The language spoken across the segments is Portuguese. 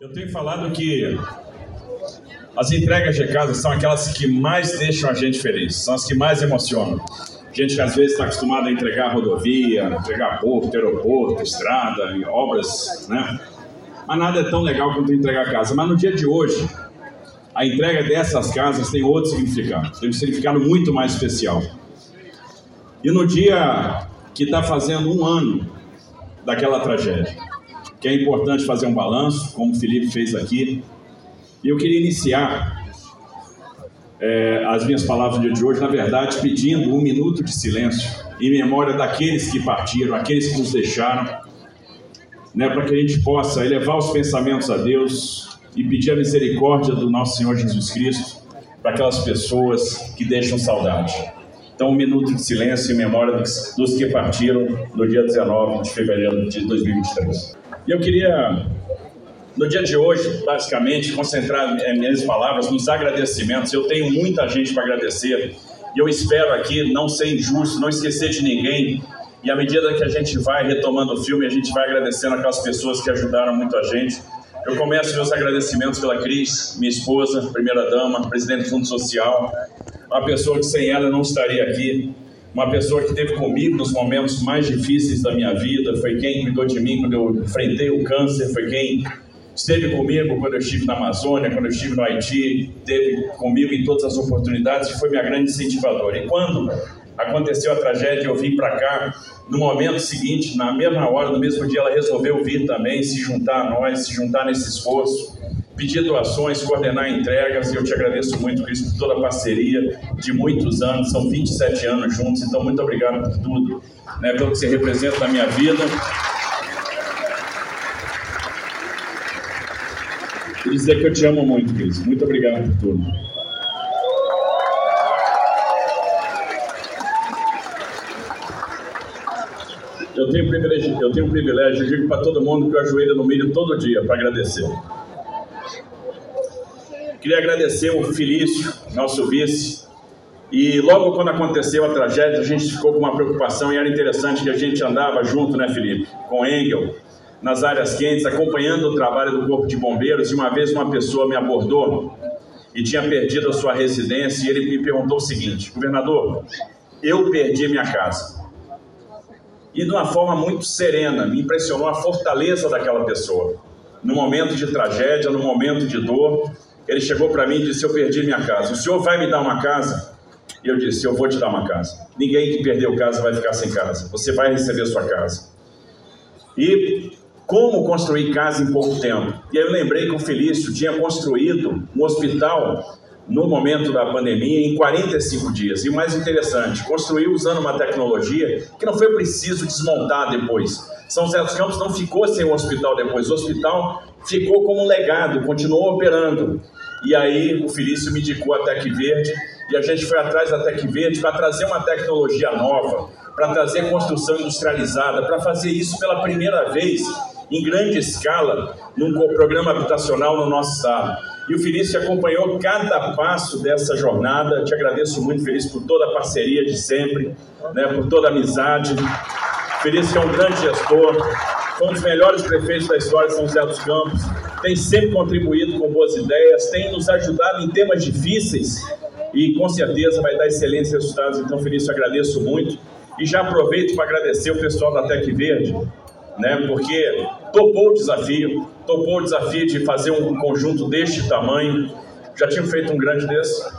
Eu tenho falado que as entregas de casa são aquelas que mais deixam a gente feliz, são as que mais emocionam. Gente que às vezes está acostumada a entregar rodovia, entregar porto, aeroporto, estrada, obras, né? Mas nada é tão legal quanto entregar casa. Mas no dia de hoje, a entrega dessas casas tem outro significado, tem um significado muito mais especial. E no dia que está fazendo um ano daquela tragédia, que é importante fazer um balanço, como o Felipe fez aqui, e eu queria iniciar é, as minhas palavras dia de hoje, na verdade, pedindo um minuto de silêncio em memória daqueles que partiram, aqueles que nos deixaram, né, para que a gente possa elevar os pensamentos a Deus e pedir a misericórdia do nosso Senhor Jesus Cristo para aquelas pessoas que deixam saudade. Então, um minuto de silêncio em memória dos que partiram no dia 19 de fevereiro de 2023. E eu queria no dia de hoje, basicamente, concentrar minhas palavras nos agradecimentos. Eu tenho muita gente para agradecer e eu espero aqui não ser injusto, não esquecer de ninguém. E à medida que a gente vai retomando o filme, a gente vai agradecendo aquelas pessoas que ajudaram muito a gente. Eu começo meus agradecimentos pela Cris, minha esposa, primeira dama, presidente do Fundo Social, uma pessoa que sem ela não estaria aqui, uma pessoa que esteve comigo nos momentos mais difíceis da minha vida, foi quem cuidou de mim quando eu enfrentei o câncer, foi quem esteve comigo quando eu estive na Amazônia, quando eu estive no Haiti, esteve comigo em todas as oportunidades e foi minha grande incentivadora. E quando aconteceu a tragédia, eu vim para cá, no momento seguinte, na mesma hora, no mesmo dia, ela resolveu vir também, se juntar a nós, se juntar nesse esforço, pedir doações, coordenar entregas, e eu te agradeço muito, Cristo, por toda a parceria de muitos anos, são 27 anos juntos, então muito obrigado por tudo, né, pelo que você representa na minha vida. e dizer que eu te amo muito, Cris. Muito obrigado por tudo. Eu tenho privilégio, eu tenho um privilégio, eu digo para todo mundo que eu ajoelho no milho todo dia para agradecer. Queria agradecer o Felício, nosso vice, e logo quando aconteceu a tragédia, a gente ficou com uma preocupação e era interessante que a gente andava junto, né, Felipe, com Engel, nas áreas quentes, acompanhando o trabalho do Corpo de Bombeiros, e uma vez uma pessoa me abordou e tinha perdido a sua residência, e ele me perguntou o seguinte: governador, eu perdi minha casa. E de uma forma muito serena, me impressionou a fortaleza daquela pessoa. No momento de tragédia, no momento de dor, ele chegou para mim e disse: Eu perdi minha casa. O senhor vai me dar uma casa? E eu disse: Eu vou te dar uma casa. Ninguém que perdeu casa vai ficar sem casa. Você vai receber sua casa. E como construir casa em pouco tempo. E aí eu lembrei que o Felício tinha construído um hospital no momento da pandemia em 45 dias. E o mais interessante, construiu usando uma tecnologia que não foi preciso desmontar depois. São José dos Campos não ficou sem o hospital depois, o hospital ficou como um legado, continuou operando. E aí o Felício me indicou a Tec Verde e a gente foi atrás da Tec Verde para trazer uma tecnologia nova, para trazer construção industrializada, para fazer isso pela primeira vez em grande escala num programa habitacional no nosso estado. E o Felício acompanhou cada passo dessa jornada. Te agradeço muito, Felício, por toda a parceria de sempre, né, por toda a amizade. Felício é um grande gestor, foi um dos melhores prefeitos da história de São José dos Campos, tem sempre contribuído com boas ideias, tem nos ajudado em temas difíceis e com certeza vai dar excelentes resultados. Então, Felício, agradeço muito. E já aproveito para agradecer o pessoal da Tec Verde, né, porque topou o desafio, topou o desafio de fazer um conjunto deste tamanho. Já tinha feito um grande desse?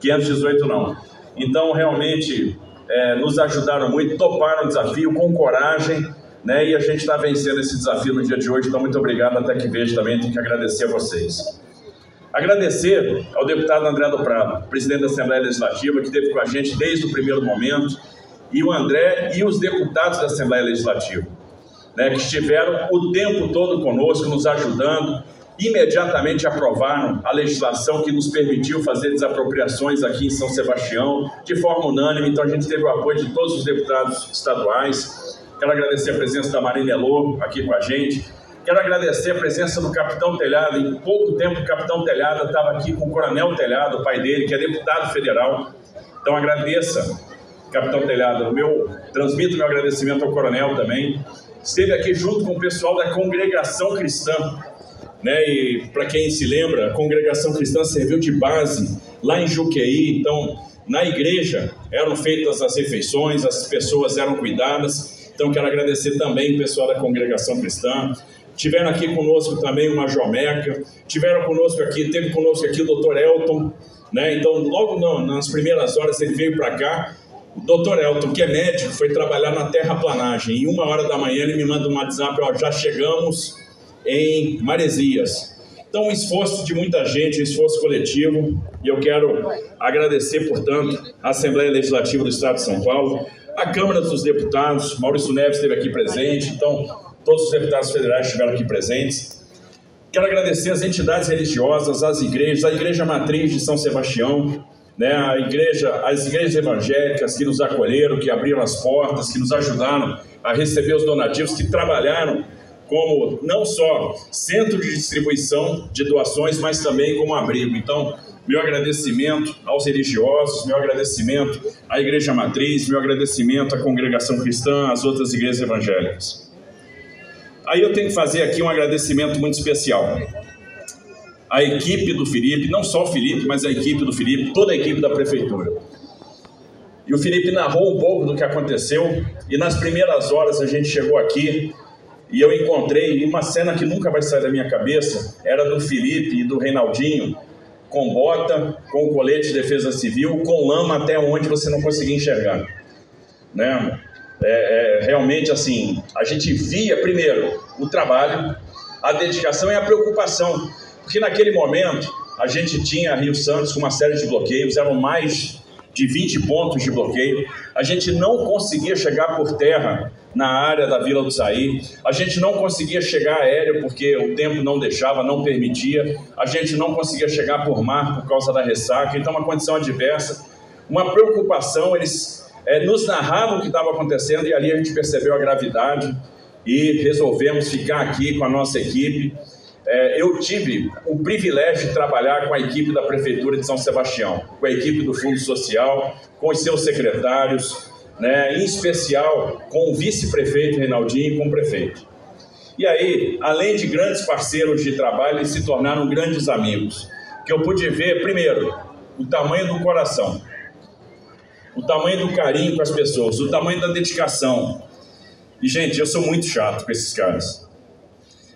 518 não. Então, realmente, é, nos ajudaram muito, toparam o desafio com coragem, né? E a gente está vencendo esse desafio no dia de hoje. Então, muito obrigado. Até que vejo também, tenho que agradecer a vocês. Agradecer ao deputado André do Prado, presidente da Assembleia Legislativa, que esteve com a gente desde o primeiro momento, e o André e os deputados da Assembleia Legislativa né, que estiveram o tempo todo conosco, nos ajudando, imediatamente aprovaram a legislação que nos permitiu fazer desapropriações aqui em São Sebastião, de forma unânime. Então, a gente teve o apoio de todos os deputados estaduais. Quero agradecer a presença da Marina Elô aqui com a gente. Quero agradecer a presença do Capitão Telhado. Em pouco tempo, o Capitão Telhado estava aqui com o Coronel Telhado, o pai dele, que é deputado federal. Então, agradeça, Capitão Telhado. Meu, transmito meu agradecimento ao Coronel também esteve aqui junto com o pessoal da congregação cristã. Né? E para quem se lembra, a congregação cristã serviu de base lá em Juqueí, então na igreja eram feitas as refeições, as pessoas eram cuidadas. Então quero agradecer também o pessoal da congregação cristã. Tiveram aqui conosco também uma Jomeca, tiveram conosco aqui, teve conosco aqui o doutor Elton, né? Então logo nas primeiras horas ele veio para cá o doutor Elton, que é médico, foi trabalhar na terraplanagem. E uma hora da manhã ele me manda um WhatsApp, ó, já chegamos em Maresias. Então, um esforço de muita gente, um esforço coletivo, e eu quero agradecer, portanto, a Assembleia Legislativa do Estado de São Paulo, a Câmara dos Deputados, Maurício Neves esteve aqui presente, então, todos os deputados federais estiveram aqui presentes. Quero agradecer as entidades religiosas, as igrejas, a Igreja Matriz de São Sebastião, né, a igreja, as igrejas evangélicas que nos acolheram, que abriram as portas, que nos ajudaram a receber os donativos, que trabalharam como não só centro de distribuição de doações, mas também como abrigo. Então, meu agradecimento aos religiosos, meu agradecimento à Igreja Matriz, meu agradecimento à congregação cristã, às outras igrejas evangélicas. Aí eu tenho que fazer aqui um agradecimento muito especial a equipe do Felipe, não só o Felipe, mas a equipe do Felipe, toda a equipe da prefeitura. E o Felipe narrou um pouco do que aconteceu, e nas primeiras horas a gente chegou aqui e eu encontrei uma cena que nunca vai sair da minha cabeça, era do Felipe e do Reinaldinho, com bota, com colete de defesa civil, com lama até onde você não conseguia enxergar. Né? É, é, realmente assim, a gente via primeiro o trabalho, a dedicação e a preocupação porque naquele momento a gente tinha Rio Santos com uma série de bloqueios, eram mais de 20 pontos de bloqueio. A gente não conseguia chegar por terra na área da Vila do Saí. A gente não conseguia chegar aéreo porque o tempo não deixava, não permitia. A gente não conseguia chegar por mar por causa da ressaca. Então, uma condição adversa, uma preocupação. Eles é, nos narravam o que estava acontecendo e ali a gente percebeu a gravidade e resolvemos ficar aqui com a nossa equipe é, eu tive o privilégio de trabalhar com a equipe da Prefeitura de São Sebastião, com a equipe do Fundo Social, com os seus secretários, né, em especial com o vice-prefeito Reinaldinho e com o prefeito. E aí, além de grandes parceiros de trabalho, eles se tornaram grandes amigos. Que eu pude ver, primeiro, o tamanho do coração, o tamanho do carinho com as pessoas, o tamanho da dedicação. E, gente, eu sou muito chato com esses caras.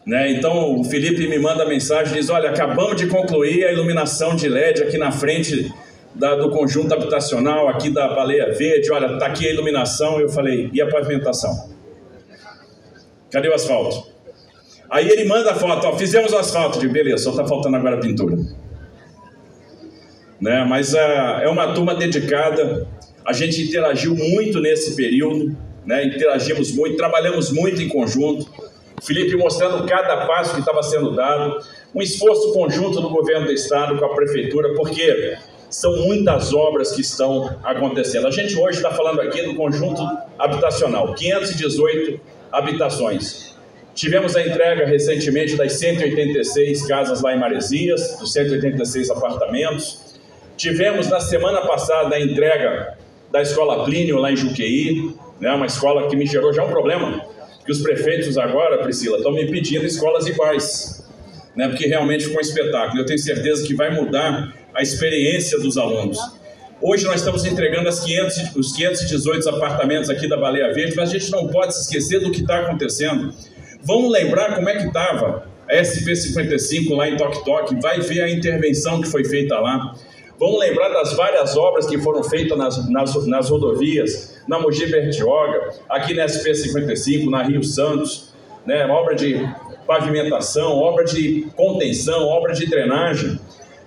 Né? Então o Felipe me manda mensagem diz: Olha, acabamos de concluir a iluminação de LED aqui na frente da, do conjunto habitacional, aqui da Baleia Verde. Olha, está aqui a iluminação. Eu falei: E a pavimentação? Cadê o asfalto? Aí ele manda a foto: ó, Fizemos o asfalto. de beleza, só está faltando agora a pintura. Né? Mas uh, é uma turma dedicada. A gente interagiu muito nesse período, né? interagimos muito, trabalhamos muito em conjunto. Felipe mostrando cada passo que estava sendo dado, um esforço conjunto do governo do estado com a prefeitura, porque são muitas obras que estão acontecendo. A gente hoje está falando aqui do conjunto habitacional, 518 habitações. Tivemos a entrega recentemente das 186 casas lá em Maresias, dos 186 apartamentos. Tivemos na semana passada a entrega da escola Plínio lá em Juqueí, né, uma escola que me gerou já um problema, que os prefeitos agora, Priscila, estão me pedindo escolas iguais, né? porque realmente ficou um espetáculo. Eu tenho certeza que vai mudar a experiência dos alunos. Hoje nós estamos entregando 500, os 518 apartamentos aqui da Baleia Verde, mas a gente não pode se esquecer do que está acontecendo. Vamos lembrar como é que estava a SP55 lá em Toque Toque, vai ver a intervenção que foi feita lá. Vamos lembrar das várias obras que foram feitas nas, nas, nas rodovias, na Mogi Bertioga, aqui na SP55, na Rio Santos, né? obra de pavimentação, obra de contenção, obra de drenagem.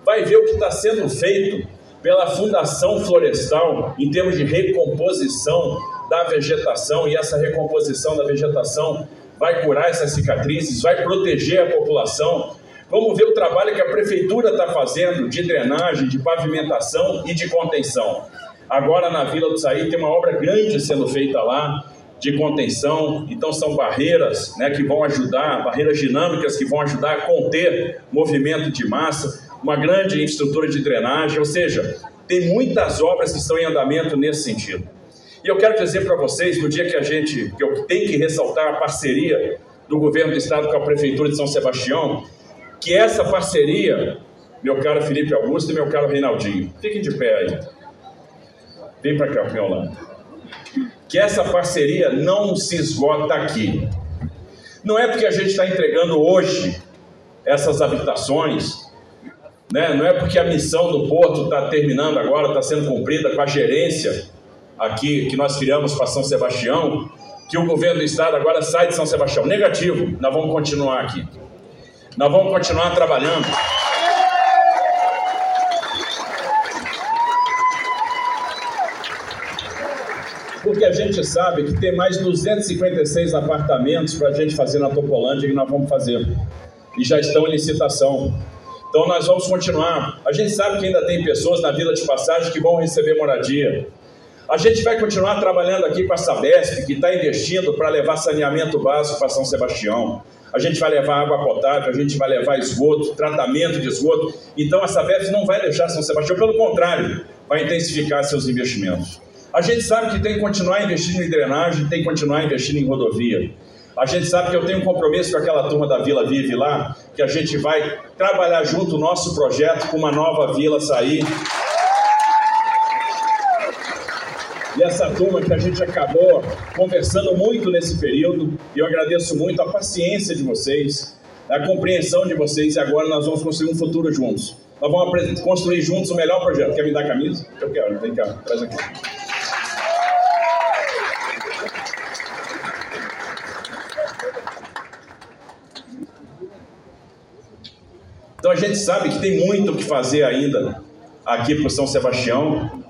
Vai ver o que está sendo feito pela Fundação Florestal em termos de recomposição da vegetação, e essa recomposição da vegetação vai curar essas cicatrizes, vai proteger a população, Vamos ver o trabalho que a prefeitura está fazendo de drenagem, de pavimentação e de contenção. Agora na Vila do Saí tem uma obra grande sendo feita lá de contenção, então são barreiras né, que vão ajudar, barreiras dinâmicas que vão ajudar a conter movimento de massa, uma grande infraestrutura de drenagem, ou seja, tem muitas obras que estão em andamento nesse sentido. E eu quero dizer para vocês, no dia que a gente, que eu tenho que ressaltar a parceria do governo do estado com a prefeitura de São Sebastião, que essa parceria, meu caro Felipe Augusto e meu caro Reinaldinho, fiquem de pé aí. Vem para cá, lado. Que essa parceria não se esgota aqui. Não é porque a gente está entregando hoje essas habitações, né? não é porque a missão do Porto está terminando agora, está sendo cumprida com a gerência aqui que nós criamos para São Sebastião, que o governo do estado agora sai de São Sebastião. Negativo, nós vamos continuar aqui. Nós vamos continuar trabalhando. Porque a gente sabe que tem mais 256 apartamentos para a gente fazer na Topolândia que nós vamos fazer. E já estão em licitação. Então nós vamos continuar. A gente sabe que ainda tem pessoas na Vila de Passagem que vão receber moradia. A gente vai continuar trabalhando aqui com a Sabesp, que está investindo para levar saneamento básico para São Sebastião. A gente vai levar água potável, a gente vai levar esgoto, tratamento de esgoto. Então a Sabesp não vai deixar São Sebastião, pelo contrário, vai intensificar seus investimentos. A gente sabe que tem que continuar investindo em drenagem, tem que continuar investindo em rodovia. A gente sabe que eu tenho um compromisso com aquela turma da Vila Vive lá, que a gente vai trabalhar junto o nosso projeto com uma nova vila sair e essa turma que a gente acabou conversando muito nesse período, e eu agradeço muito a paciência de vocês, a compreensão de vocês, e agora nós vamos construir um futuro juntos. Nós vamos construir juntos o melhor projeto. Quer me dar a camisa? Eu quero, vem cá, traz aqui. Então a gente sabe que tem muito o que fazer ainda aqui para São Sebastião.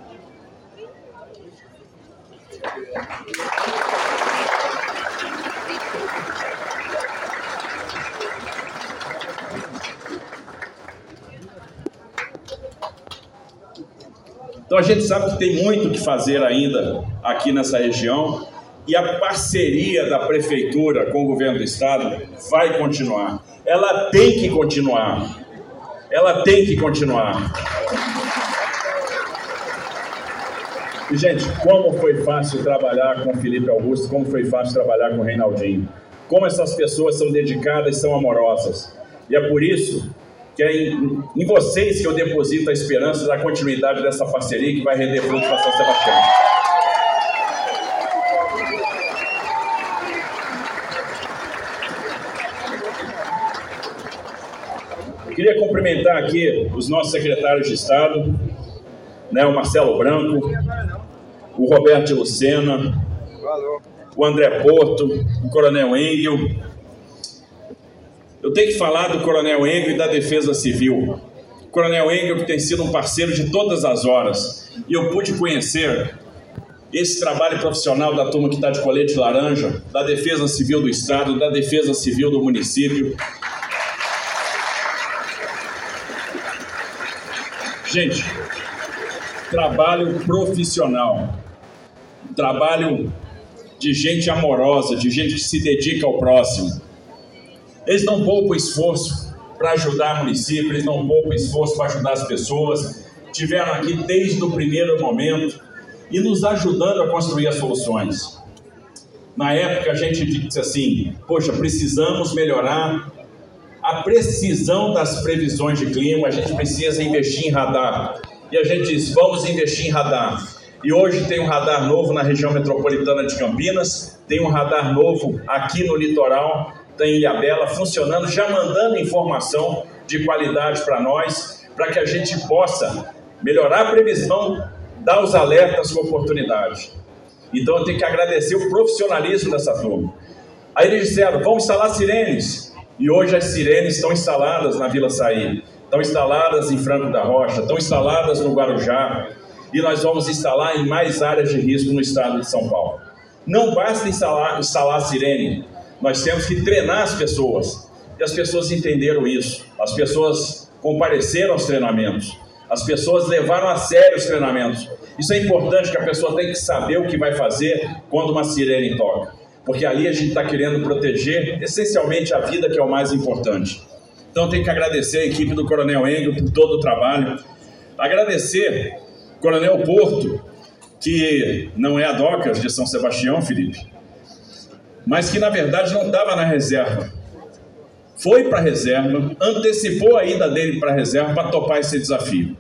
Então a gente sabe que tem muito que fazer ainda aqui nessa região e a parceria da prefeitura com o governo do estado vai continuar. Ela tem que continuar. Ela tem que continuar. E, gente, como foi fácil trabalhar com Felipe Augusto, como foi fácil trabalhar com Reinaldinho. Como essas pessoas são dedicadas e são amorosas. E é por isso que é em, em vocês que eu deposito a esperança da continuidade dessa parceria que vai render frutos para São Sebastião. Queria cumprimentar aqui os nossos secretários de Estado, né, o Marcelo Branco, o Roberto Lucena, o André Porto, o Coronel Engel, eu tenho que falar do Coronel Engel e da Defesa Civil. O Coronel Engel que tem sido um parceiro de todas as horas. E eu pude conhecer esse trabalho profissional da turma que está de colete laranja, da Defesa Civil do Estado, da Defesa Civil do município. Gente, trabalho profissional, trabalho de gente amorosa, de gente que se dedica ao próximo. Eles não poupam esforço para ajudar o município, eles não poupam esforço para ajudar as pessoas. Tiveram aqui desde o primeiro momento e nos ajudando a construir as soluções. Na época a gente disse assim: poxa, precisamos melhorar a precisão das previsões de clima, a gente precisa investir em radar. E a gente diz: vamos investir em radar. E hoje tem um radar novo na região metropolitana de Campinas, tem um radar novo aqui no litoral tem Ilhabela funcionando, já mandando informação de qualidade para nós, para que a gente possa melhorar a previsão, dar os alertas com oportunidade. Então eu tenho que agradecer o profissionalismo dessa turma. Aí eles disseram: vamos instalar sirenes. E hoje as sirenes estão instaladas na Vila Saí, estão instaladas em Franco da Rocha, estão instaladas no Guarujá, e nós vamos instalar em mais áreas de risco no estado de São Paulo. Não basta instalar, instalar sirene, nós temos que treinar as pessoas. E as pessoas entenderam isso. As pessoas compareceram aos treinamentos. As pessoas levaram a sério os treinamentos. Isso é importante que a pessoa tem que saber o que vai fazer quando uma sirene toca. Porque ali a gente está querendo proteger essencialmente a vida, que é o mais importante. Então tem que agradecer a equipe do Coronel Engel por todo o trabalho. Agradecer Coronel Porto, que não é a DOCAS de São Sebastião, Felipe, mas que na verdade não estava na reserva. foi para a reserva, antecipou a ida dele para a reserva para topar esse desafio.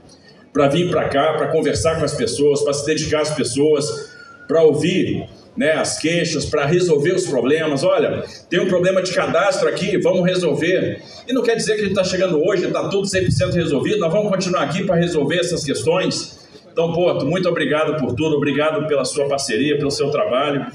Para vir para cá, para conversar com as pessoas, para se dedicar às pessoas, para ouvir né, as queixas, para resolver os problemas. Olha, tem um problema de cadastro aqui, vamos resolver. E não quer dizer que a gente está chegando hoje, está tudo 100% resolvido, nós vamos continuar aqui para resolver essas questões. Então, Porto, muito obrigado por tudo, obrigado pela sua parceria, pelo seu trabalho.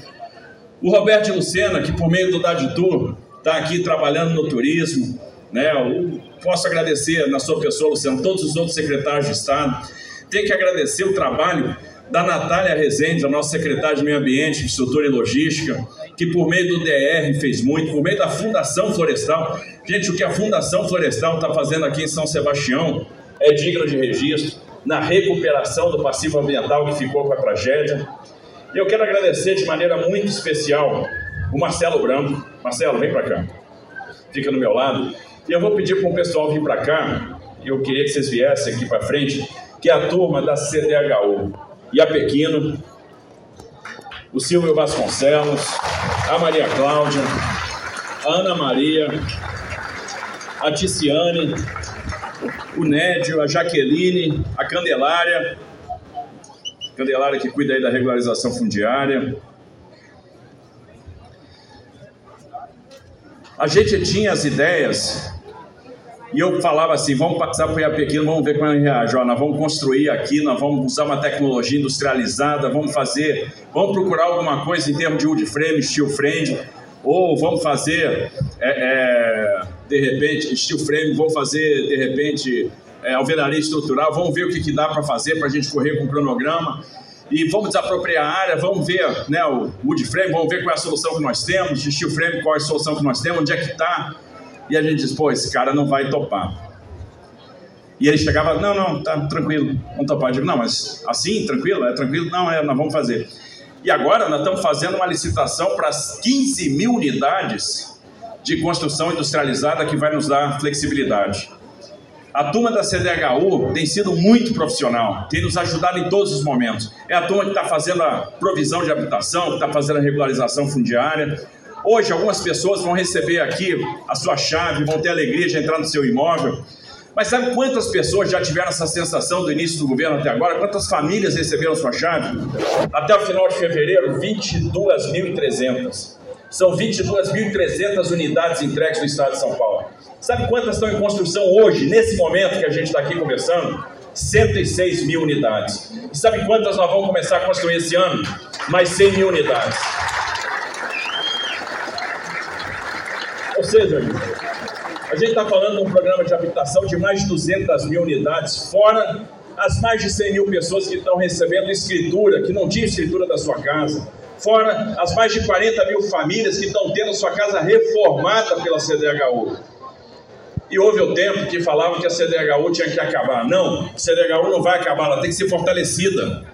O Roberto Lucena, que por meio do Daditur está aqui trabalhando no turismo, né? Eu posso agradecer na sua pessoa, Luciano, todos os outros secretários de Estado. Tem que agradecer o trabalho da Natália Rezende, a nossa secretária de Meio Ambiente, Infraestrutura e Logística, que por meio do DR fez muito, por meio da Fundação Florestal. Gente, o que a Fundação Florestal está fazendo aqui em São Sebastião é digno de registro, na recuperação do passivo ambiental que ficou com a tragédia. E eu quero agradecer de maneira muito especial o Marcelo Branco. Marcelo, vem para cá. Fica no meu lado. E eu vou pedir para o pessoal vir para cá, eu queria que vocês viessem aqui para frente, que é a turma da CDHU. E a Pequino, o Silvio Vasconcelos, a Maria Cláudia, a Ana Maria, a Ticiane, o Nédio, a Jaqueline, a Candelária, Candelária que cuida aí da regularização fundiária. A gente tinha as ideias e eu falava assim, vamos passar para o Pequeno, vamos ver como ele reage. Ó, nós vamos construir aqui, nós vamos usar uma tecnologia industrializada, vamos fazer, vamos procurar alguma coisa em termos de wood frame, steel frame, ou vamos fazer, é, é, de repente, steel frame, vamos fazer, de repente, é, alvenaria estrutural, vamos ver o que, que dá para fazer para a gente correr com o cronograma e vamos desapropriar a área, vamos ver né, o wood frame, vamos ver qual é a solução que nós temos, de steel frame, qual é a solução que nós temos, onde é que está, e a gente diz, pô, esse cara não vai topar. E ele chegava, não, não, tá tranquilo, vamos topar. Eu digo, não, mas assim, tranquilo? É tranquilo? Não, é, nós vamos fazer. E agora nós estamos fazendo uma licitação para as 15 mil unidades de construção industrializada que vai nos dar flexibilidade. A turma da CDHU tem sido muito profissional, tem nos ajudado em todos os momentos. É a turma que está fazendo a provisão de habitação, que está fazendo a regularização fundiária, Hoje, algumas pessoas vão receber aqui a sua chave, vão ter a alegria de entrar no seu imóvel. Mas sabe quantas pessoas já tiveram essa sensação do início do governo até agora? Quantas famílias receberam sua chave? Até o final de fevereiro, 22.300. São 22.300 unidades entregues no estado de São Paulo. Sabe quantas estão em construção hoje, nesse momento que a gente está aqui conversando? 106 mil unidades. E sabe quantas nós vamos começar a construir esse ano? Mais 100 mil unidades. Ou seja, a gente está falando de um programa de habitação de mais de 200 mil unidades, fora as mais de 100 mil pessoas que estão recebendo escritura, que não tinham escritura da sua casa, fora as mais de 40 mil famílias que estão tendo sua casa reformada pela CDHU. E houve o tempo que falavam que a CDHU tinha que acabar. Não, a CDHU não vai acabar, ela tem que ser fortalecida.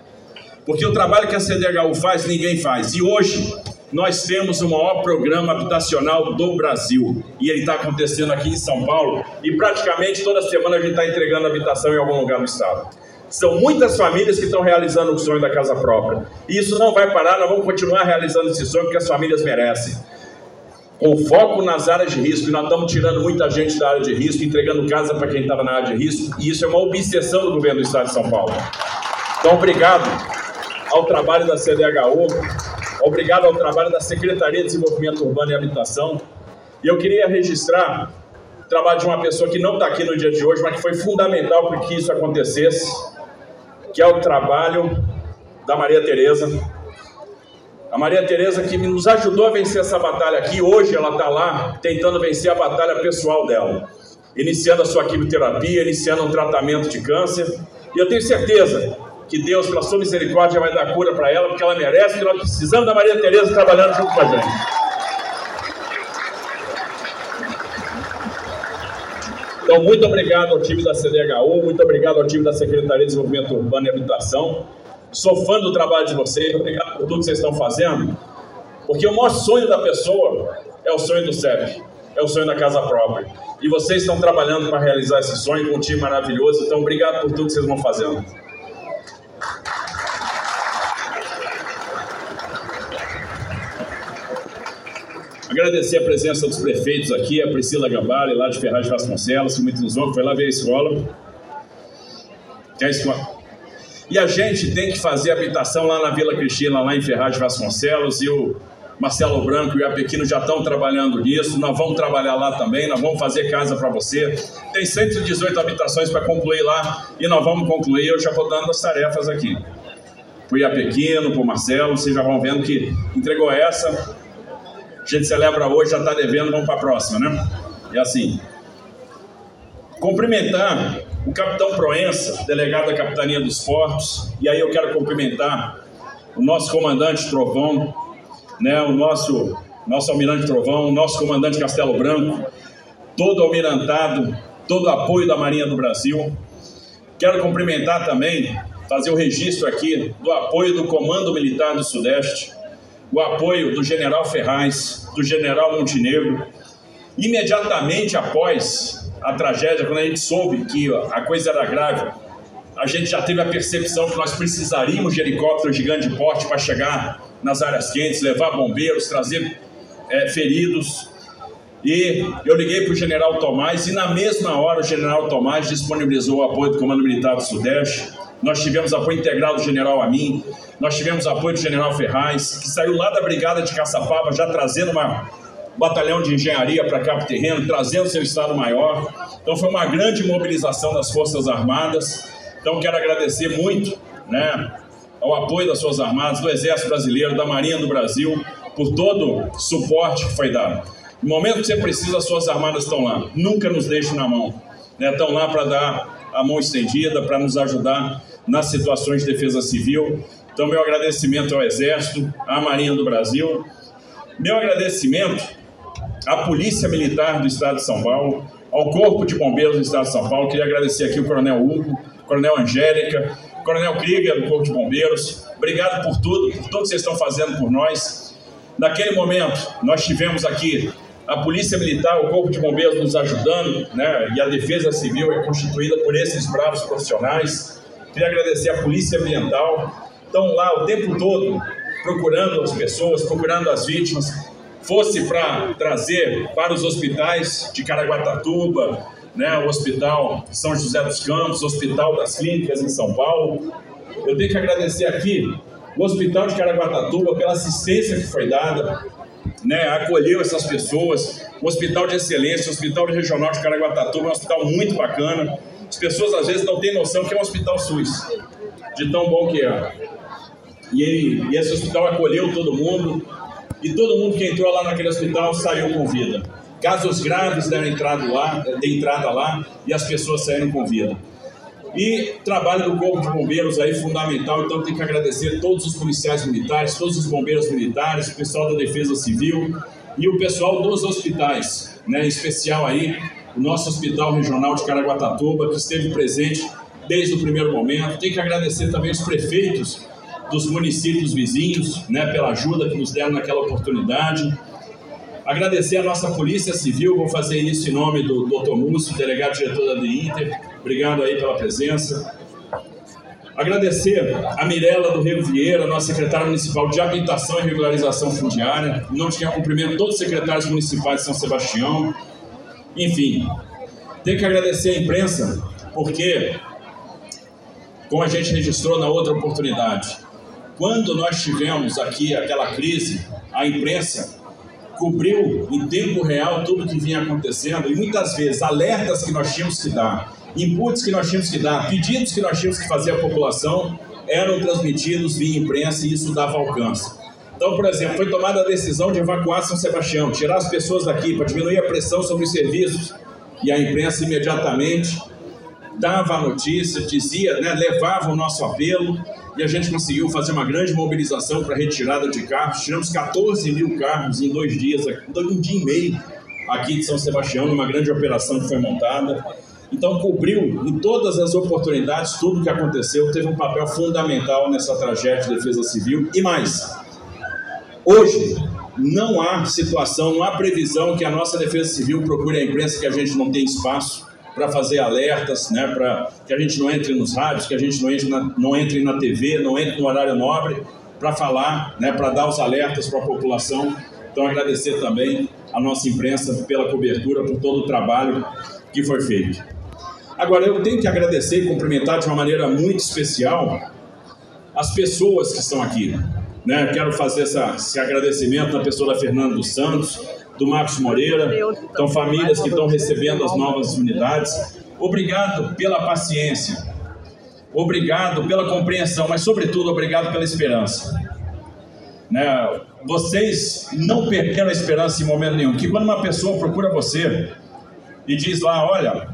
Porque o trabalho que a CDHU faz, ninguém faz. E hoje, nós temos o maior programa habitacional do Brasil. E ele está acontecendo aqui em São Paulo. E praticamente toda semana a gente está entregando habitação em algum lugar do estado. São muitas famílias que estão realizando o sonho da casa própria. E isso não vai parar, nós vamos continuar realizando esse sonho porque as famílias merecem. Com foco nas áreas de risco, e nós estamos tirando muita gente da área de risco, entregando casa para quem estava na área de risco, e isso é uma obsessão do governo do estado de São Paulo. Então, obrigado ao trabalho da CDHU, Obrigado ao trabalho da Secretaria de Desenvolvimento Urbano e Habitação. E eu queria registrar o trabalho de uma pessoa que não está aqui no dia de hoje, mas que foi fundamental para que isso acontecesse, que é o trabalho da Maria Tereza. A Maria Tereza que nos ajudou a vencer essa batalha aqui, hoje ela está lá tentando vencer a batalha pessoal dela, iniciando a sua quimioterapia, iniciando um tratamento de câncer. E eu tenho certeza que Deus, pela sua misericórdia, vai dar cura para ela, porque ela merece, e nós precisamos da Maria Tereza trabalhando junto com a gente. Então, muito obrigado ao time da CDHU, muito obrigado ao time da Secretaria de Desenvolvimento Urbano e Habitação. Sou fã do trabalho de vocês, obrigado por tudo que vocês estão fazendo, porque o maior sonho da pessoa é o sonho do CEP, é o sonho da casa própria. E vocês estão trabalhando para realizar esse sonho com um time maravilhoso, então obrigado por tudo que vocês vão fazendo. Agradecer a presença dos prefeitos aqui, a Priscila Gambale, lá de Ferraz de Vasconcelos, que muito nos honra, foi lá ver a escola. Que a escola. E a gente tem que fazer habitação lá na Vila Cristina, lá em Ferraz de Vasconcelos, e o Marcelo Branco e o Apequino já estão trabalhando nisso. Nós vamos trabalhar lá também, nós vamos fazer casa para você. Tem 118 habitações para concluir lá e nós vamos concluir. Eu já vou dando as tarefas aqui. Para o Iapequino, para o Marcelo, vocês já vão vendo que entregou essa. Gente celebra hoje, já está devendo, vamos para a próxima, né? E assim. Cumprimentar o capitão Proença, delegado da Capitania dos Portos, e aí eu quero cumprimentar o nosso comandante Trovão, né, o nosso, nosso almirante Trovão, o nosso comandante Castelo Branco, todo almirantado, todo o apoio da Marinha do Brasil. Quero cumprimentar também, fazer o registro aqui do apoio do Comando Militar do Sudeste, o apoio do General Ferraz, do General Montenegro. Imediatamente após a tragédia, quando a gente soube que a coisa era grave, a gente já teve a percepção que nós precisaríamos de helicópteros de grande porte para chegar nas áreas quentes, levar bombeiros, trazer é, feridos. E eu liguei para o general Tomás e na mesma hora o general Tomás disponibilizou o apoio do Comando Militar do Sudeste. Nós tivemos apoio integral do general Amin, nós tivemos apoio do general Ferraz, que saiu lá da Brigada de Caçapava já trazendo uma batalhão de engenharia para cá para o terreno, trazendo seu Estado-Maior. Então foi uma grande mobilização das Forças Armadas. Então quero agradecer muito né, ao apoio das Forças Armadas, do Exército Brasileiro, da Marinha do Brasil, por todo o suporte que foi dado. No momento que você precisa, as Forças Armadas estão lá. Nunca nos deixem na mão. Né? Estão lá para dar a mão estendida, para nos ajudar nas situações de defesa civil. Então, meu agradecimento ao Exército, à Marinha do Brasil. Meu agradecimento à Polícia Militar do Estado de São Paulo, ao Corpo de Bombeiros do Estado de São Paulo. Queria agradecer aqui o Coronel Hugo, Coronel Angélica, Coronel Krieger, do Corpo de Bombeiros, obrigado por tudo, por tudo que vocês estão fazendo por nós. Naquele momento, nós tivemos aqui a Polícia Militar, o Corpo de Bombeiros nos ajudando, né? e a Defesa Civil é constituída por esses bravos profissionais. Queria agradecer a Polícia Ambiental, estão lá o tempo todo procurando as pessoas, procurando as vítimas, fosse para trazer para os hospitais de Caraguatatuba, né, o Hospital São José dos Campos, o Hospital das Clínicas em São Paulo. Eu tenho que agradecer aqui o Hospital de Caraguatatuba pela assistência que foi dada, né, acolheu essas pessoas. O Hospital de Excelência, o Hospital Regional de Caraguatatuba é um hospital muito bacana. As pessoas às vezes não têm noção que é um hospital SUS, de tão bom que é. E, ele, e esse hospital acolheu todo mundo, e todo mundo que entrou lá naquele hospital saiu com vida. Casos graves deram entrada lá, de entrada lá e as pessoas saíram com vida. E trabalho do Corpo de Bombeiros aí fundamental, então tem que agradecer todos os policiais militares, todos os bombeiros militares, o pessoal da Defesa Civil e o pessoal dos hospitais, né, em especial aí o nosso Hospital Regional de Caraguatatuba, que esteve presente desde o primeiro momento. Tem que agradecer também os prefeitos dos municípios vizinhos, né, pela ajuda que nos deram naquela oportunidade. Agradecer a nossa Polícia Civil, vou fazer isso em nome do Dr. Múcio, delegado diretor da Inter. Obrigado aí pela presença. Agradecer a Mirella do Rio Vieira, nossa secretária municipal de Habitação e Regularização Fundiária. Não tinha cumprimento todos os secretários municipais de São Sebastião. Enfim, tenho que agradecer a imprensa, porque, como a gente registrou na outra oportunidade, quando nós tivemos aqui aquela crise, a imprensa cobriu em tempo real tudo que vinha acontecendo e muitas vezes alertas que nós tínhamos que dar, inputs que nós tínhamos que dar, pedidos que nós tínhamos que fazer à população eram transmitidos via imprensa e isso dava alcance. Então, por exemplo, foi tomada a decisão de evacuar São Sebastião, tirar as pessoas daqui para diminuir a pressão sobre os serviços e a imprensa imediatamente dava a notícia, dizia, né, levava o nosso apelo e a gente conseguiu fazer uma grande mobilização para retirada de carros. Tiramos 14 mil carros em dois dias, um dia e meio aqui de São Sebastião, numa grande operação que foi montada. Então, cobriu em todas as oportunidades tudo o que aconteceu, teve um papel fundamental nessa tragédia de defesa civil. E mais, hoje não há situação, não há previsão que a nossa defesa civil procure a imprensa que a gente não tem espaço para fazer alertas, né, para que a gente não entre nos rádios, que a gente não entre na, não entre na TV, não entre no horário nobre, para falar, né, para dar os alertas para a população. Então, agradecer também a nossa imprensa pela cobertura, por todo o trabalho que foi feito. Agora, eu tenho que agradecer e cumprimentar de uma maneira muito especial as pessoas que estão aqui. Né? Quero fazer essa, esse agradecimento na pessoa da Fernanda dos Santos, do Marcos Moreira, então famílias que estão recebendo as novas unidades. Obrigado pela paciência, obrigado pela compreensão, mas sobretudo obrigado pela esperança. Né? Vocês não perderam a esperança em momento nenhum. Que quando uma pessoa procura você e diz lá, olha,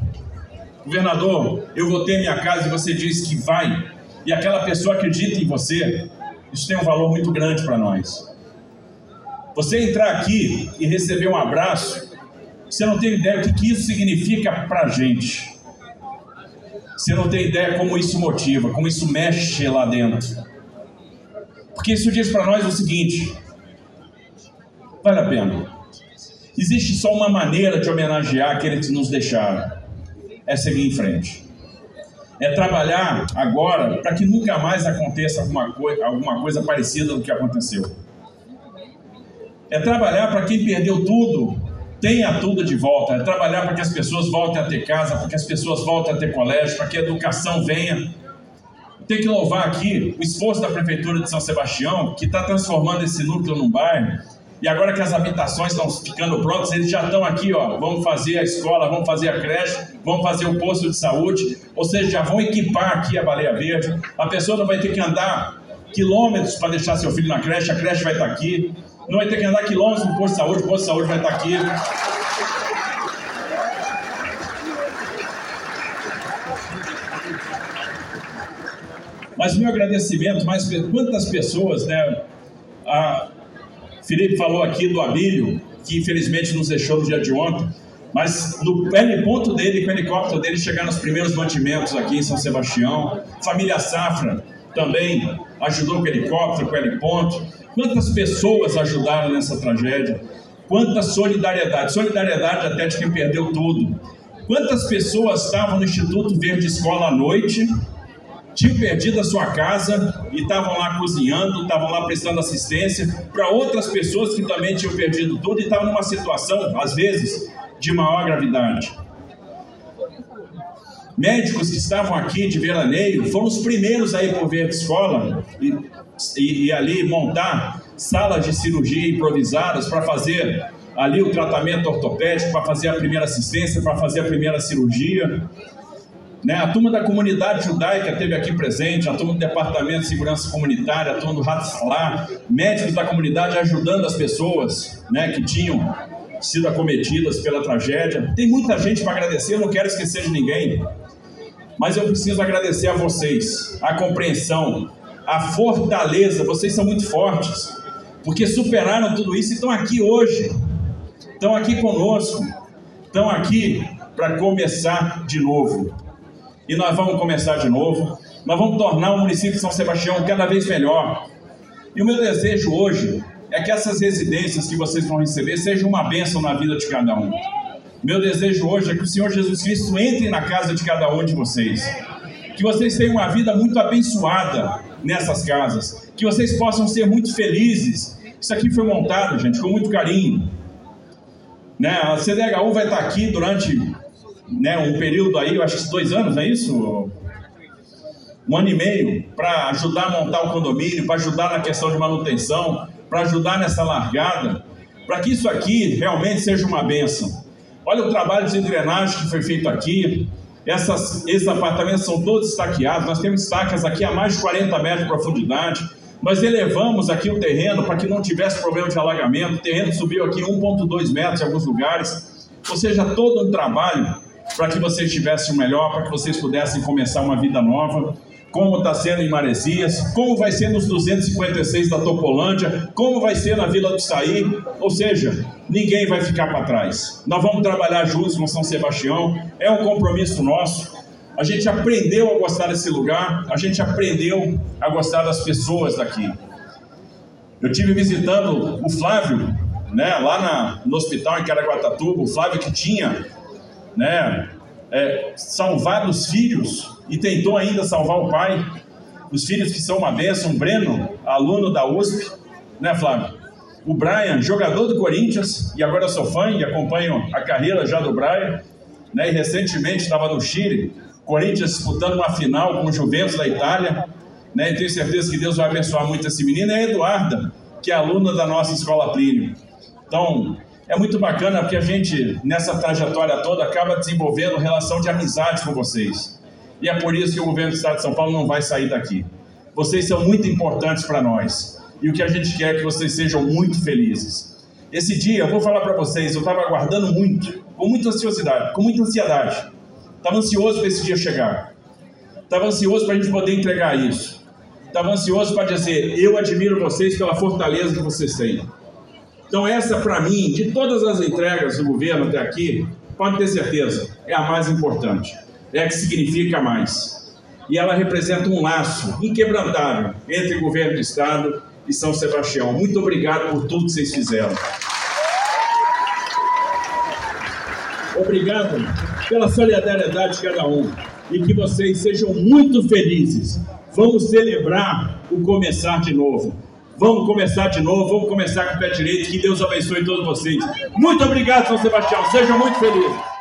governador, eu vou ter minha casa e você diz que vai, e aquela pessoa acredita em você, isso tem um valor muito grande para nós. Você entrar aqui e receber um abraço, você não tem ideia do que isso significa para a gente. Você não tem ideia como isso motiva, como isso mexe lá dentro. Porque isso diz para nós o seguinte: vale a pena. Existe só uma maneira de homenagear aqueles que nos deixaram: é seguir em frente é trabalhar agora para que nunca mais aconteça alguma, alguma coisa parecida do que aconteceu. É trabalhar para quem perdeu tudo, tenha tudo de volta. É trabalhar para que as pessoas voltem a ter casa, para que as pessoas voltem a ter colégio, para que a educação venha. Tem que louvar aqui o esforço da Prefeitura de São Sebastião, que está transformando esse núcleo num bairro e agora que as habitações estão ficando prontas, eles já estão aqui, ó. Vamos fazer a escola, vamos fazer a creche, vamos fazer o posto de saúde. Ou seja, já vão equipar aqui a baleia verde. A pessoa não vai ter que andar quilômetros para deixar seu filho na creche, a creche vai estar aqui. Não vai ter que andar quilômetros no posto de saúde, o posto de saúde vai estar aqui. Mas meu agradecimento, mais quantas pessoas, né? A, Felipe falou aqui do Abílio, que infelizmente nos deixou no dia de ontem, mas no ponto dele, com o helicóptero dele, chegar nos primeiros mantimentos aqui em São Sebastião. Família Safra também ajudou com o helicóptero, com o heliponto. Quantas pessoas ajudaram nessa tragédia? Quanta solidariedade, solidariedade até de quem perdeu tudo. Quantas pessoas estavam no Instituto Verde Escola à noite tinham perdido a sua casa e estavam lá cozinhando, estavam lá prestando assistência para outras pessoas que também tinham perdido tudo e estavam numa situação, às vezes, de maior gravidade. Médicos que estavam aqui de veraneio foram os primeiros a ir por Verde Escola e, e, e ali montar salas de cirurgia improvisadas para fazer ali o tratamento ortopédico, para fazer a primeira assistência, para fazer a primeira cirurgia. Né? A turma da comunidade judaica teve aqui presente, a turma do Departamento de Segurança Comunitária, a turma do Hatzlah, médicos da comunidade ajudando as pessoas né, que tinham sido acometidas pela tragédia. Tem muita gente para agradecer, eu não quero esquecer de ninguém, mas eu preciso agradecer a vocês, a compreensão, a fortaleza. Vocês são muito fortes, porque superaram tudo isso e estão aqui hoje, estão aqui conosco, estão aqui para começar de novo e nós vamos começar de novo. Nós vamos tornar o município de São Sebastião cada vez melhor. E o meu desejo hoje é que essas residências que vocês vão receber sejam uma bênção na vida de cada um. Meu desejo hoje é que o Senhor Jesus Cristo entre na casa de cada um de vocês. Que vocês tenham uma vida muito abençoada nessas casas. Que vocês possam ser muito felizes. Isso aqui foi montado, gente, com muito carinho. Né? A CDHU vai estar aqui durante né, um período aí, eu acho que dois anos, é isso? Um ano e meio, para ajudar a montar o condomínio, para ajudar na questão de manutenção, para ajudar nessa largada, para que isso aqui realmente seja uma benção. Olha o trabalho de drenagem que foi feito aqui. Essas, esses apartamentos são todos estaqueados. Nós temos estacas aqui a mais de 40 metros de profundidade. Nós elevamos aqui o terreno para que não tivesse problema de alagamento. O terreno subiu aqui 1,2 metros em alguns lugares. Ou seja, todo um trabalho para que vocês tivessem o melhor, para que vocês pudessem começar uma vida nova, como está sendo em Maresias, como vai ser nos 256 da Topolândia, como vai ser na Vila do Saí, ou seja, ninguém vai ficar para trás. Nós vamos trabalhar juntos com São Sebastião, é um compromisso nosso. A gente aprendeu a gostar desse lugar, a gente aprendeu a gostar das pessoas daqui. Eu tive visitando o Flávio, né, lá na, no hospital em Caraguatatuba, o Flávio que tinha né, é, salvar os filhos e tentou ainda salvar o pai. Os filhos que são uma bênção, Breno, aluno da USP, né, Flávio? O Brian, jogador do Corinthians, e agora sou fã e acompanho a carreira já do Brian, né? E recentemente estava no Chile, Corinthians disputando uma final com o Juventus da Itália, né? E tenho certeza que Deus vai abençoar muito esse menino. É a Eduarda, que é aluna da nossa escola Plínio. Então, é muito bacana porque a gente, nessa trajetória toda, acaba desenvolvendo relação de amizade com vocês. E é por isso que o governo do Estado de São Paulo não vai sair daqui. Vocês são muito importantes para nós. E o que a gente quer é que vocês sejam muito felizes. Esse dia, eu vou falar para vocês, eu estava aguardando muito, com muita ansiosidade, com muita ansiedade. Estava ansioso para esse dia chegar. Estava ansioso para a gente poder entregar isso. Estava ansioso para dizer: eu admiro vocês pela fortaleza que vocês têm. Então, essa, para mim, de todas as entregas do governo até aqui, pode ter certeza, é a mais importante. É a que significa mais. E ela representa um laço inquebrantável entre o governo do Estado e São Sebastião. Muito obrigado por tudo que vocês fizeram. Obrigado pela solidariedade de cada um e que vocês sejam muito felizes. Vamos celebrar o começar de novo. Vamos começar de novo, vamos começar com o pé direito. Que Deus abençoe todos vocês. Muito obrigado, São Sebastião. Sejam muito felizes.